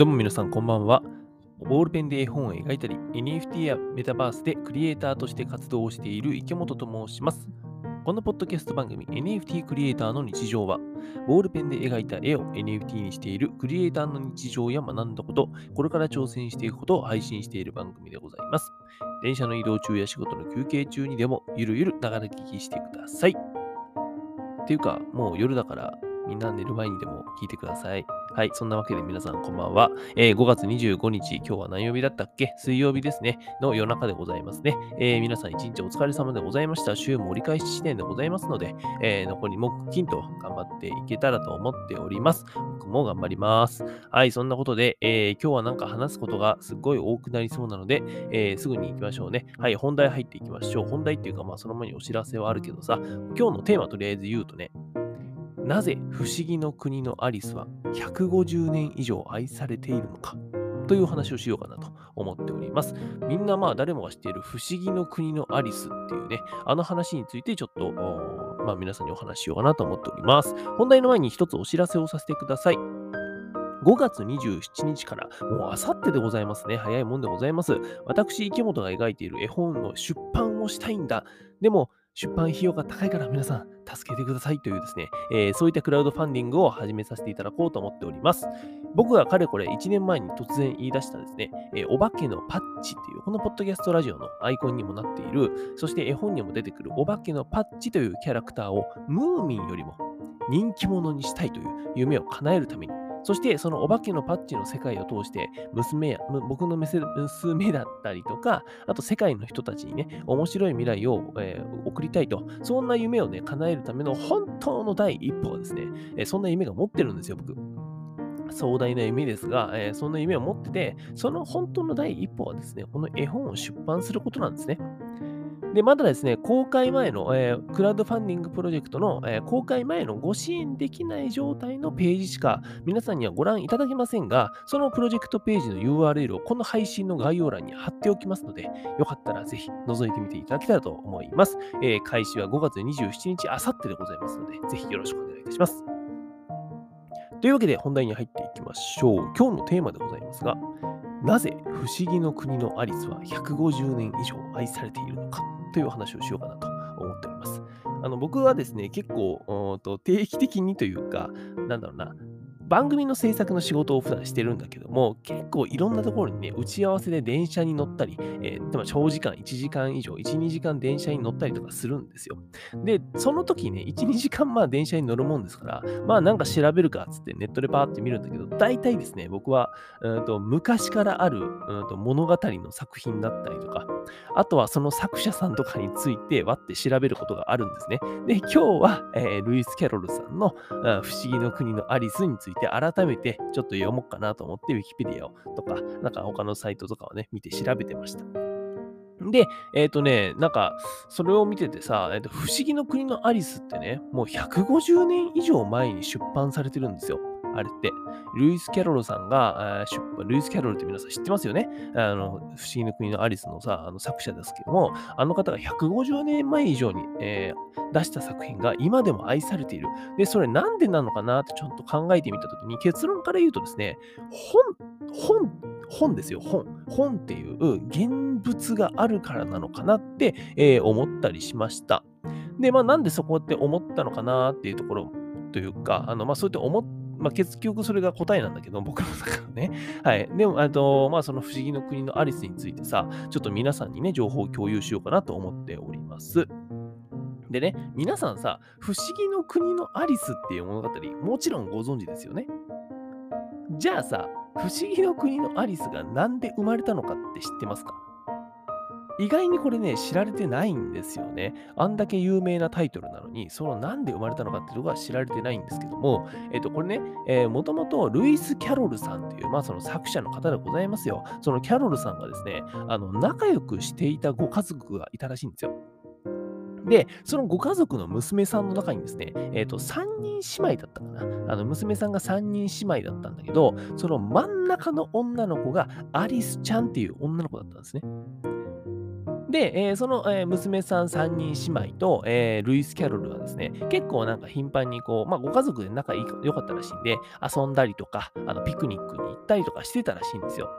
どうも皆さんこんばんは。ボールペンで絵本を描いたり、NFT やメタバースでクリエイターとして活動をしている池本と申します。このポッドキャスト番組 NFT クリエイターの日常は、ボールペンで描いた絵を NFT にしているクリエイターの日常や学んだこと、これから挑戦していくことを配信している番組でございます。電車の移動中や仕事の休憩中にでもゆるゆるながら聞きしてください。っていうか、もう夜だからみんな寝る前にでも聞いてください。はい、そんなわけで皆さんこんばんは。えー、5月25日、今日は何曜日だったっけ？水曜日ですね。の夜中でございますね。えー、皆さん一日お疲れ様でございました。週も折り返し地点でございますので、えー、残り木金と頑張っていけたらと思っております。僕も頑張ります。はい、そんなことで、え今日はなんか話すことがすっごい多くなりそうなので、えすぐに行きましょうね。はい、本題入っていきましょう。本題っていうか、まあその前にお知らせはあるけどさ、今日のテーマとりあえず言うとね、なぜ不思議の国のアリスは150年以上愛されているのか？という話をしようかなと思っております。みんなまあ誰もが知っている不思議の国のアリスっていうね、あの話についてちょっと、まあ皆さんにお話ししようかなと思っております。本題の前に一つお知らせをさせてください。5月27日から、もうあさってでございますね。早いもんでございます。私、池本が描いている絵本の出版をしたいんだ。でも、出版費用が高いから皆さん助けてくださいというですね、えー、そういったクラウドファンディングを始めさせていただこうと思っております。僕がかれこれ1年前に突然言い出したですね、えー、お化けのパッチという、このポッドキャストラジオのアイコンにもなっている、そして絵本にも出てくるお化けのパッチというキャラクターをムーミンよりも人気者にしたいという夢を叶えるために、そしてそのお化けのパッチの世界を通して娘や僕の娘だったりとか、あと世界の人たちにね、面白い未来を、えー、送りたいと、そんな夢をね、叶えるための本当の第一歩はですね、えー、そんな夢が持ってるんですよ、僕。壮大な夢ですが、えー、そんな夢を持ってて、その本当の第一歩はですね、この絵本を出版することなんですね。で、まだですね、公開前の、えー、クラウドファンディングプロジェクトの、えー、公開前のご支援できない状態のページしか皆さんにはご覧いただけませんが、そのプロジェクトページの URL をこの配信の概要欄に貼っておきますので、よかったらぜひ覗いてみていただけたらと思います。えー、開始は5月27日、あさってでございますので、ぜひよろしくお願いいたします。というわけで本題に入っていきましょう。今日のテーマでございますが、なぜ不思議の国のアリスは150年以上愛されているのか。という話をしようかなと思っております。あの僕はですね、結構と定期的にというか、なんだろうな、番組の制作の仕事を普段してるんだけども、結構いろんなところにね、打ち合わせで電車に乗ったり、えー、でも長時間、1時間以上、1、2時間電車に乗ったりとかするんですよ。で、その時ね、1、2時間まあ電車に乗るもんですから、まあなんか調べるかっつってネットでパーって見るんだけど、大体ですね、僕は、うんと昔からあるうんと物語の作品だったりとか、あとはその作者さんとかについて割って調べることがあるんですね。で、今日は、えー、ルイス・キャロルさんの、不思議の国のアリスについてで改めてちょっと読もうかなと思って Wikipedia をとか、なんか他のサイトとかをね、見て調べてました。で、えっ、ー、とね、なんか、それを見ててさ、えーと、不思議の国のアリスってね、もう150年以上前に出版されてるんですよ。あれって。ルイス・キャロルさんが、出版、ルイス・キャロルって皆さん知ってますよね？あの、不思議の国のアリスのさ、あの作者ですけども、あの方が150年前以上に、えー、出した作品が今でも愛されている。で、それなんでなのかなってちょっと考えてみたときに、結論から言うとですね、本、本、本ですよ、本。本っていう現物があるからなのかなって、えー、思ったりしました。で、まあなんでそこって思ったのかなっていうところというか、あの、まあそうやって思っまあ、結局それが答えなんだけど、僕の中のね。はい。でも、あと、まあ、その不思議の国のアリスについてさ、ちょっと皆さんにね、情報を共有しようかなと思っております。でね、皆さんさ、不思議の国のアリスっていう物語、もちろんご存知ですよね。じゃあさ、不思議の国のアリスがなんで生まれたのかって知ってますか？意外にこれね、知られてないんですよね。あんだけ有名なタイトルなのに、そのなんで生まれたのかっていうのが知られてないんですけども、えっと、これね、えー、もともとルイス・キャロルさんという、まあその作者の方でございますよ。そのキャロルさんがですね、あの、仲良くしていたご家族がいたらしいんですよ。で、そのご家族の娘さんの中にですね、えっ、ー、と、3人姉妹だったかな。あの、娘さんが3人姉妹だったんだけど、その真ん中の女の子がアリスちゃんっていう女の子だったんですね。で、えーその、えー娘さん3人姉妹と、えールイス・キャロルはですね、結構なんか頻繁にこう、まあ、ご家族で仲良かったらしいんで、遊んだりとか、あのピクニックに行ったりとかしてたらしいんですよ。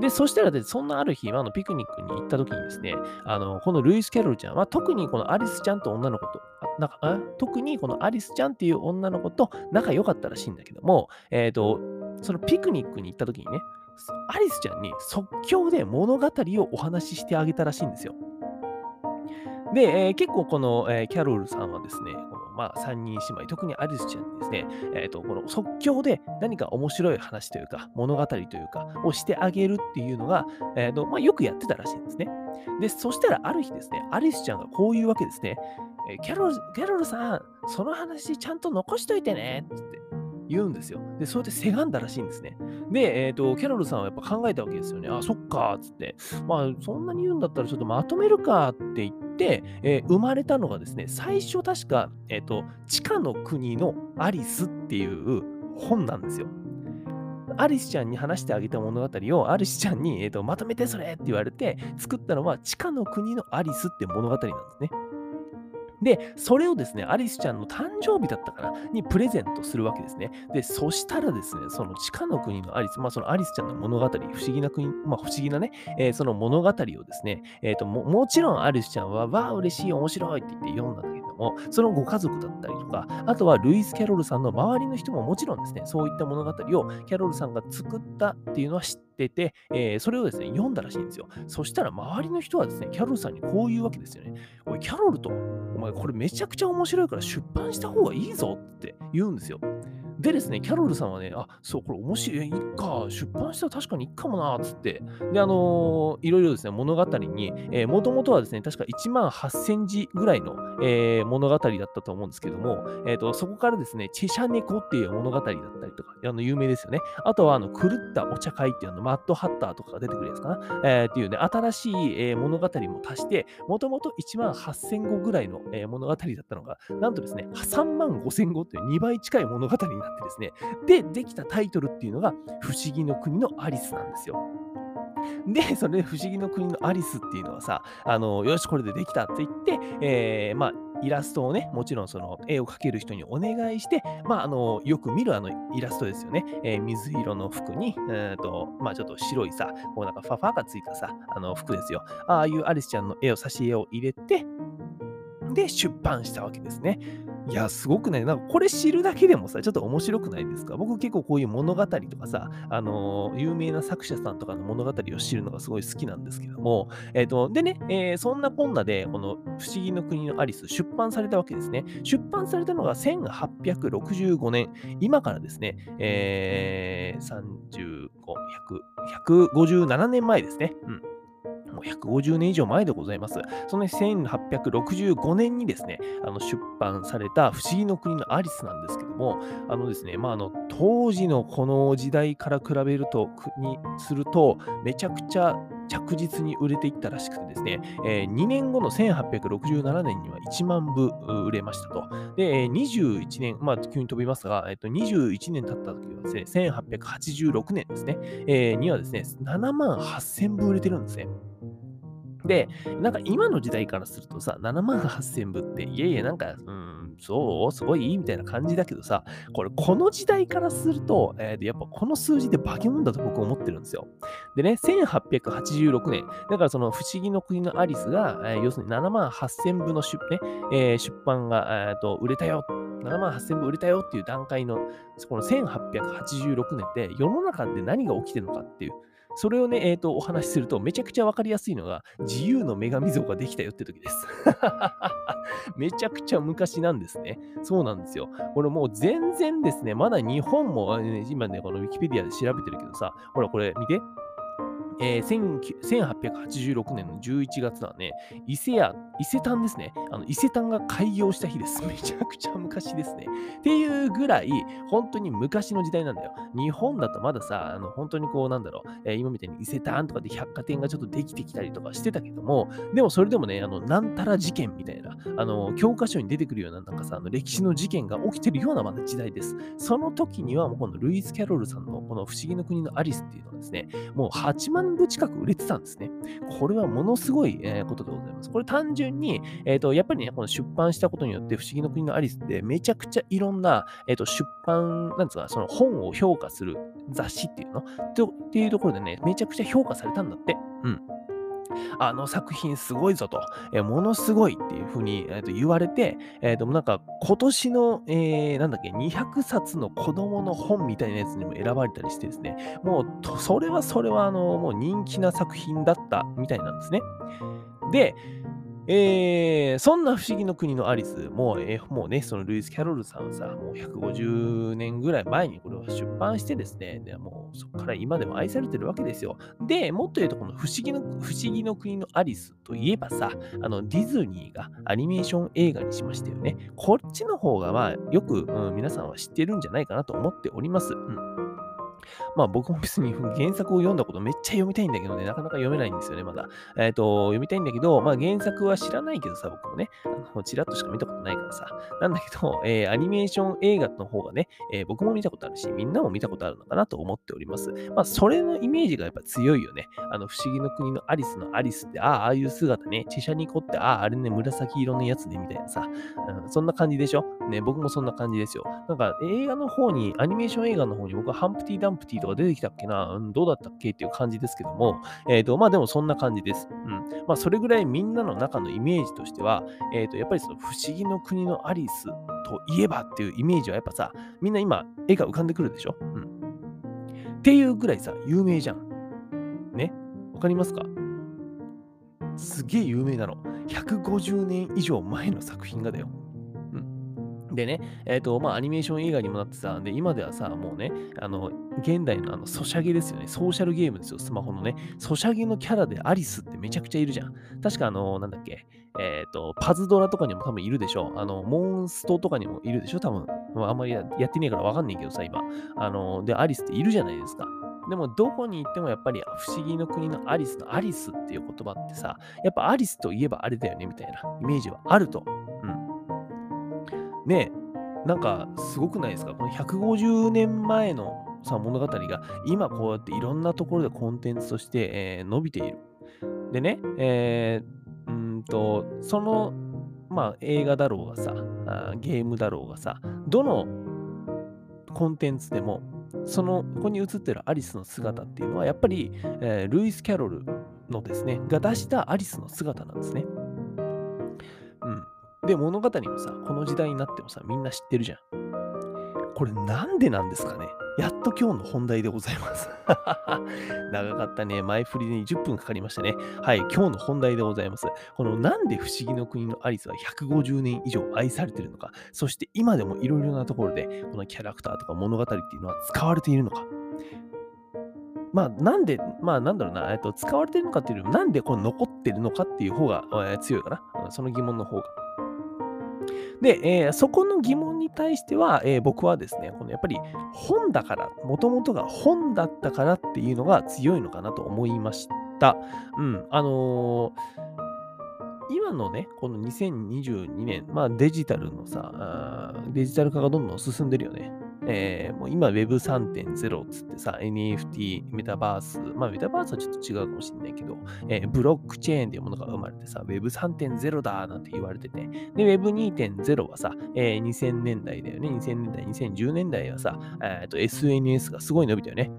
で、そしたらで、そんなある日、あのピクニックに行った時にですね、あのこのルイス・キャロルちゃんは、特にこのアリスちゃんと女の子と、なんかあ特にこのアリスちゃんっていう女の子と仲良かったらしいんだけども、えっ、と、そのピクニックに行った時にね、アリスちゃんに即興で物語をお話ししてあげたらしいんですよ。で、えー結構この、えーキャロルさんはですね、このまあ、3人姉妹、特にアリスちゃんにですね、えーとこの即興で何か面白い話というか、物語というか、をしてあげるっていうのが、えーとまあ、よくやってたらしいんですね。で、そしたらある日ですね、アリスちゃんがこういうわけですね、えーキャロル、キャロルさん、その話ちゃんと残しといてねって言うんですよ。で、それでせがんだらしいんですね。で、えっ、と、キャロルさんはやっぱ考えたわけですよね。あ、そっか、つって。まあ、そんなに言うんだったらちょっとまとめるかって言って、えー生まれたのがですね、最初確か、えっ、と、地下の国のアリスっていう本なんですよ。アリスちゃんに話してあげた物語をアリスちゃんに、えーとまとめてそれって言われて作ったのは地下の国のアリスって物語なんですね。で、それをですね、アリスちゃんの誕生日だったからにプレゼントするわけですね。で、そしたらですね、その地下の国のアリス、まあそのアリスちゃんの物語、不思議な国、まあ不思議なね、えーその物語をですね、えーとも、もちろんアリスちゃんは、わあ、嬉しい、面白いって言って読んだんだけども、そのご家族だったりとか、あとはルイス・キャロルさんの周りの人ももちろんですね、そういった物語をキャロルさんが作ったっていうのは知ってて、えーそれをですね、読んだらしいんですよ。そしたら周りの人はですね、キャロルさんにこういうわけですよね。おい、キャロルと、お前これめちゃくちゃ面白いから出版した方がいいぞって言うんですよ。でですね、キャロルさんはね、あ、そう、これ面白い、いっか、出版したら確かにいっかもな、つって。で、あのーいろいろですね、物語に、えもともとはですね、確か1万8000字ぐらいの、えー物語だったと思うんですけども、えーと、そこからですね、チェシャ猫っていう物語だったりとか、あの有名ですよね。あとは、あの狂ったお茶会っていうあのマッドハッターとかが出てくるやつかな。えーっていうね、新しい、えー物語も足して、もともと1万8000語ぐらいの、えー物語だったのが、なんとですね、3万5000語っていう2倍近い物語になってですね、で、できたタイトルっていうのが、不思議の国のアリスなんですよ。で、それで不思議の国のアリスっていうのはさ、あの、よし、これでできたって言って、えーまあ、イラストをね、もちろんその絵を描ける人にお願いして、まあ、あの、よく見るあのイラストですよね。えー水色の服に、えーと、まあ、ちょっと白いさ、こうなんかファファがついたさ、あの服ですよ。ああいうアリスちゃんの絵を、挿絵を入れて、で、出版したわけですね。いや、すごくね、なんかこれ知るだけでもさ、ちょっと面白くないですか？僕結構こういう物語とかさ、あのー有名な作者さんとかの物語を知るのがすごい好きなんですけども、えっ、と、でね、えーそんなこんなで、この不思議の国のアリス出版されたわけですね。出版されたのが1865年、今からですね、えー、35、100、157年前ですね。うん。もう150年以上前でございます。その1865年にですね、あの出版された不思議の国のアリスなんですけども、あのですね、まあ、あの当時のこの時代から比べると、にすると、めちゃくちゃ着実に売れていったらしくてですね、え2年後の1867年には1万部売れましたと。で、21年、まあ、急に飛びますが、えっと21年経った時はですね、1886年ですね、えにはですね、7万8000部売れてるんですね。で、なんか今の時代からするとさ、7万8000部って、いやいや、なんか、うん、そう、すごいいいみたいな感じだけどさ、これ、この時代からすると、えーとやっぱこの数字で化け物だと僕は思ってるんですよ。でね、1886年、だからその不思議の国のアリスが、えー要するに7万8000部の出,、ねえー出版が、えーと売れたよ。7万8000部売れたよっていう段階の、この1886年って世の中で何が起きてるのかっていう、それをね、えーと、お話しすると、めちゃくちゃ分かりやすいのが、自由の女神像ができたよって時です。めちゃくちゃ昔なんですね。そうなんですよ。これもう全然ですね、まだ日本も、今ね、このウィキペディアで調べてるけどさ、ほら、これ見て。えー1886年の11月はね、伊勢屋、伊勢丹ですね。あの伊勢丹が開業した日です。めちゃくちゃ昔ですね。っていうぐらい、本当に昔の時代なんだよ。日本だとまださ、あの本当にこう、なんだろう、えー今みたいに伊勢丹とかで百貨店がちょっとできてきたりとかしてたけども、でもそれでもね、あの、なんたら事件みたいな、あの、教科書に出てくるような、なんかさ、あの歴史の事件が起きてるようなまだ時代です。その時には、もうこのルイス・キャロルさんのこの不思議の国のアリスっていうのはですね、もう8万万部近く売れてたんですね。これはものすごい、え、ことでございます。これ単純に、えっ、ー、と、やっぱりね、この出版したことによって、不思議の国のアリスってめちゃくちゃいろんな、えっ、ー、と、出版、なんですか、その本を評価する雑誌っていうの？っていうところでね、めちゃくちゃ評価されたんだって。うん。あの作品すごいぞと、えー、ものすごいっていうふうに、えー、と言われて、えー、となんか今年の、えー、なんだっけ、200冊の子供の本みたいなやつにも選ばれたりしてですね、もうそれはそれはあのもう人気な作品だったみたいなんですね。で、えー、そんな不思議の国のアリス、もう,、えー、もうね、そのルイス・キャロルさんさ、もう150年ぐらい前にこれを出版してですね、でもうそこから今でも愛されてるわけですよ。で、もっと言うと、この不思議の不思議の国のアリスといえばさ、あのディズニーがアニメーション映画にしましたよね。こっちの方が、まあ、よく、うん、皆さんは知ってるんじゃないかなと思っております。うんまあ僕も別に原作を読んだことめっちゃ読みたいんだけどね、なかなか読めないんですよね、まだ。えっ、ー、と、読みたいんだけど、まあ原作は知らないけどさ、僕もね、あの、ちらっとしか見たことないからさ。なんだけど、えー、アニメーション映画の方がね、えー、僕も見たことあるし、みんなも見たことあるのかなと思っております。まあそれのイメージがやっぱ強いよね。あの、不思議の国のアリスのアリスって、ああ、ああいう姿ね、チシャニコって、ああ、あれね、紫色のやつね、みたいなさ、うん、そんな感じでしょ？ね、僕もそんな感じですよ。なんか映画の方に、アニメーション映画の方に僕はハンプティ・ダンププティとか出てきたっけな、うん、どうだったっけっていう感じですけども、えっ、ー、と、まあでもそんな感じです。うん。まあそれぐらいみんなの中のイメージとしては、えっ、ー、と、やっぱりその不思議の国のアリスといえばっていうイメージはやっぱさ、みんな今絵が浮かんでくるでしょ？うん。っていうぐらいさ、有名じゃん。ね？わかりますか？すげえ有名なの。150年以上前の作品がだよ。でね、えっ、ー、と、まあ、アニメーション映画にもなってさ、で、今ではさ、もうね、あの、現代のあの、ソシャゲですよね。ソーシャルゲームですよ、スマホのね。ソシャゲのキャラでアリスってめちゃくちゃいるじゃん。確かあの、なんだっけ、えっ、ー、と、パズドラとかにも多分いるでしょ。あの、モンストとかにもいるでしょ、多分。あんまりやってねえからわかんないけどさ、今。あの、で、アリスっているじゃないですか。でも、どこに行ってもやっぱり不思議の国のアリスのアリスっていう言葉ってさ、やっぱアリスといえばあれだよね、みたいなイメージはあると。うん。ね、なんかすごくないですか？この150年前のさ物語が今こうやっていろんなところでコンテンツとして、えー、伸びている。でね、えー、うんと、その、まあ、映画だろうがさあ、ゲームだろうがさ、どのコンテンツでも、その、ここに映ってるアリスの姿っていうのは、やっぱり、えー、ルイス・キャロルのですね、が出したアリスの姿なんですね。で、物語もさ、この時代になってもさ、みんな知ってるじゃん。これなんでなんですかねやっと今日の本題でございます。長かったね。前振りで20分かかりましたね。はい、今日の本題でございます。このなんで不思議の国のアリスは150年以上愛されてるのか、そして今でもいろいろなところでこのキャラクターとか物語っていうのは使われているのか。まあ、なんで、まあ、なんだろうな、えっと、使われてるのかっていうよりも、なんでこの残ってるのかっていう方が、えー、強いかな。その疑問の方が。で、えー、そこの疑問に対しては、えー、僕はですね、このやっぱり本だから、もともとが本だったからっていうのが強いのかなと思いました。うん、あのー、今のね、この2022年、まあデジタルのさ、デジタル化がどんどん進んでるよね。えー、もう今 Web3.0 つってさ、NFT、メタバース、まあメタバースはちょっと違うかもしれないけど、えー、ブロックチェーンっていうものが生まれてさ、Web3.0 だなんて言われてて、で、Web2.0 はさ、えー、2000年代だよね、2000年代、2010年代はさ、えー、と SNS がすごい伸びたよね。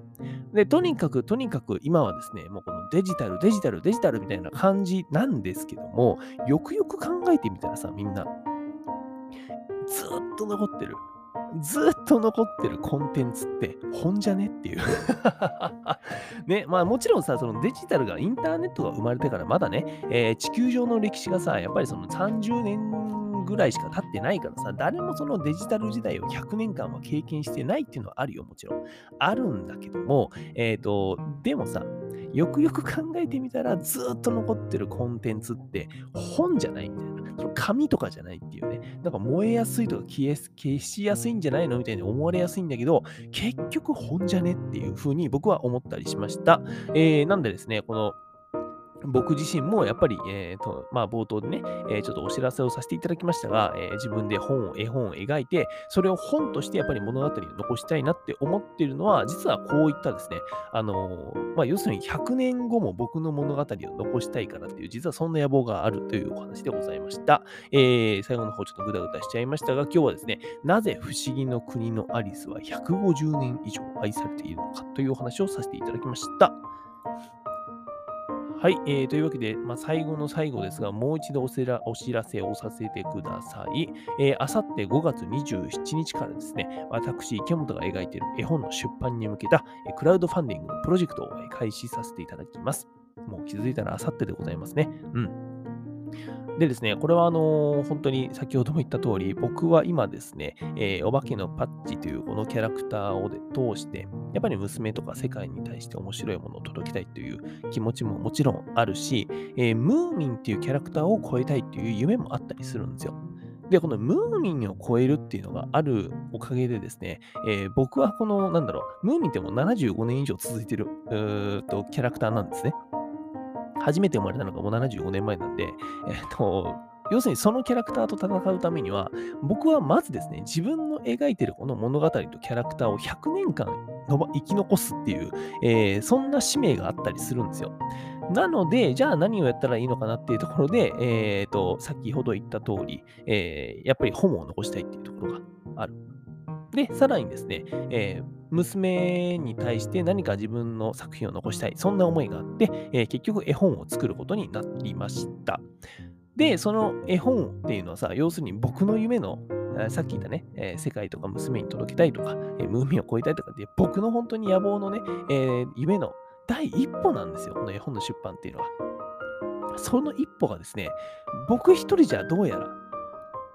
で、とにかく、とにかく今はですね、もうこのデジタル、デジタル、デジタルみたいな感じなんですけども、よくよく考えてみたらさ、みんな、ずっと残ってる。ずっと残ってるコンテンツって本じゃねっていう。ね、まあもちろんさ、そのデジタルが、インターネットが生まれてからまだね、えー、地球上の歴史がさ、やっぱりその30年ぐらいしか経ってないからさ、誰もそのデジタル時代を100年間は経験してないっていうのはあるよ、もちろん。あるんだけども、えっ、ー、と、でもさ、よくよく考えてみたら、ずっと残ってるコンテンツって本じゃないみたいな。その紙とかじゃないっていうね。なんか燃えやすいとか消え消しやすいんじゃないの？みたいに思われやすいんだけど、結局本じゃね？っていうふうに僕は思ったりしました。えー、なんでですね、この僕自身もやっぱり、えーとまあ、冒頭でね、えー、ちょっとお知らせをさせていただきましたが、えー、自分で本を、絵本を描いて、それを本としてやっぱり物語を残したいなって思っているのは、実はこういったですね、あのー、まあ、要するに100年後も僕の物語を残したいからっていう、実はそんな野望があるというお話でございました。え、最後の方ちょっとぐだぐだしちゃいましたが、今日はですね、なぜ不思議の国のアリスは150年以上愛されているのかというお話をさせていただきました。はい、えー、というわけで、まあ、最後の最後ですが、もう一度おせらお知らせをさせてください。えー、あさって5月27日からですね、私、池本が描いている絵本の出版に向けた、え、クラウドファンディングのプロジェクトを開始させていただきます。もう気づいたらあさってでございますね。うん。でですね、これはあの、本当に先ほども言った通り、僕は今ですね、えー、お化けのパッチというこのキャラクターを通して、やっぱり娘とか世界に対して面白いものを届けたいという気持ちももちろんあるし、えー、ムーミンっていうキャラクターを超えたいっていう夢もあったりするんですよ。で、このムーミンを超えるっていうのがあるおかげでですね、えー、僕はこの、なんだろう、ムーミンってもう75年以上続いてるとキャラクターなんですね。初めて生まれたのがもう75年前なんで、えっ、と、要するにそのキャラクターと戦うためには、僕はまずですね、自分の描いてるこの物語とキャラクターを100年間生き残すっていう、えー、そんな使命があったりするんですよ。なので、じゃあ何をやったらいいのかなっていうところで、えっ、ー、と、先ほど言った通り、えー、やっぱり本を残したいっていうところがある。で、さらにですね、えー、娘に対して何か自分の作品を残したい、そんな思いがあって、えー、結局絵本を作ることになりました。で、その絵本っていうのはさ、要するに僕の夢の、さっき言ったね、えー、世界とか娘に届けたいとか、えー、ムーミンを超えたいとかって、僕の本当に野望のね、えー、夢の第一歩なんですよ、この絵本の出版っていうのは。その一歩がですね、僕一人じゃどうやら、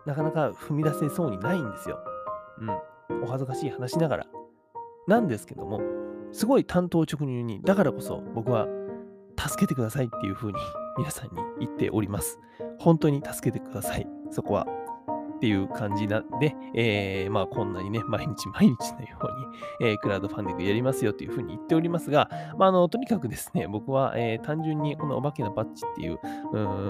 なかなか踏み出せそうにないんですよ。うん。お恥ずかしい話ながら。なんですけども、すごい単刀直入に、だからこそ僕は助けてくださいっていうふうに皆さんに言っております。本当に助けてください。そこは。っていう感じなんで、えー、まあこんなにね、毎日 毎日のように、えー、クラウドファンディングやりますよというふうに言っておりますが、まあ、あの、とにかくですね、僕は、えー、単純にこのお化けのバッジっていう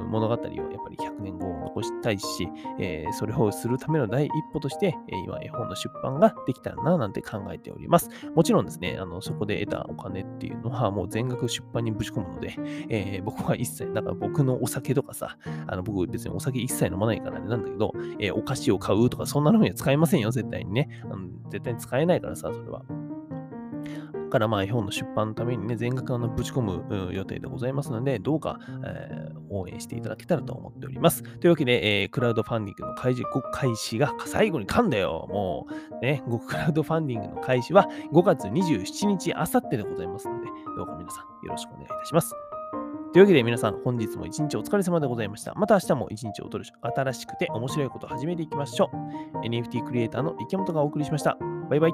物語をやっぱり100年後を残したいし、えー、それをするための第一歩として、えー、今絵本の出版ができたらななんて考えております。もちろんですね、あのそこで得たお金っていうのはもう全額出版にぶち込むので、えー、僕は一切、なんか僕のお酒とかさ、あの僕別にお酒一切飲まないからねなんだけど、えー、お菓子を買うとかそんなのには使えませんよ、絶対にね。うん、絶対に使えないからさ、それは。からまあ絵本の出版のためにね、全額あのぶち込む予定でございますので、どうか、えー、応援していただけたらと思っております。というわけで、えー、クラウドファンディングの開始開始が最後に噛んだよ。もう、ね、クラウドファンディングの開始は5月27日、あさってでございますので、どうか皆さんよろしくお願いいたします。というわけで皆さん、本日も一日お疲れ様でございました。また明日も一日をとる新しくて面白いことを始めていきましょう。NFT クリエイターの池本がお送りしました。バイバイ。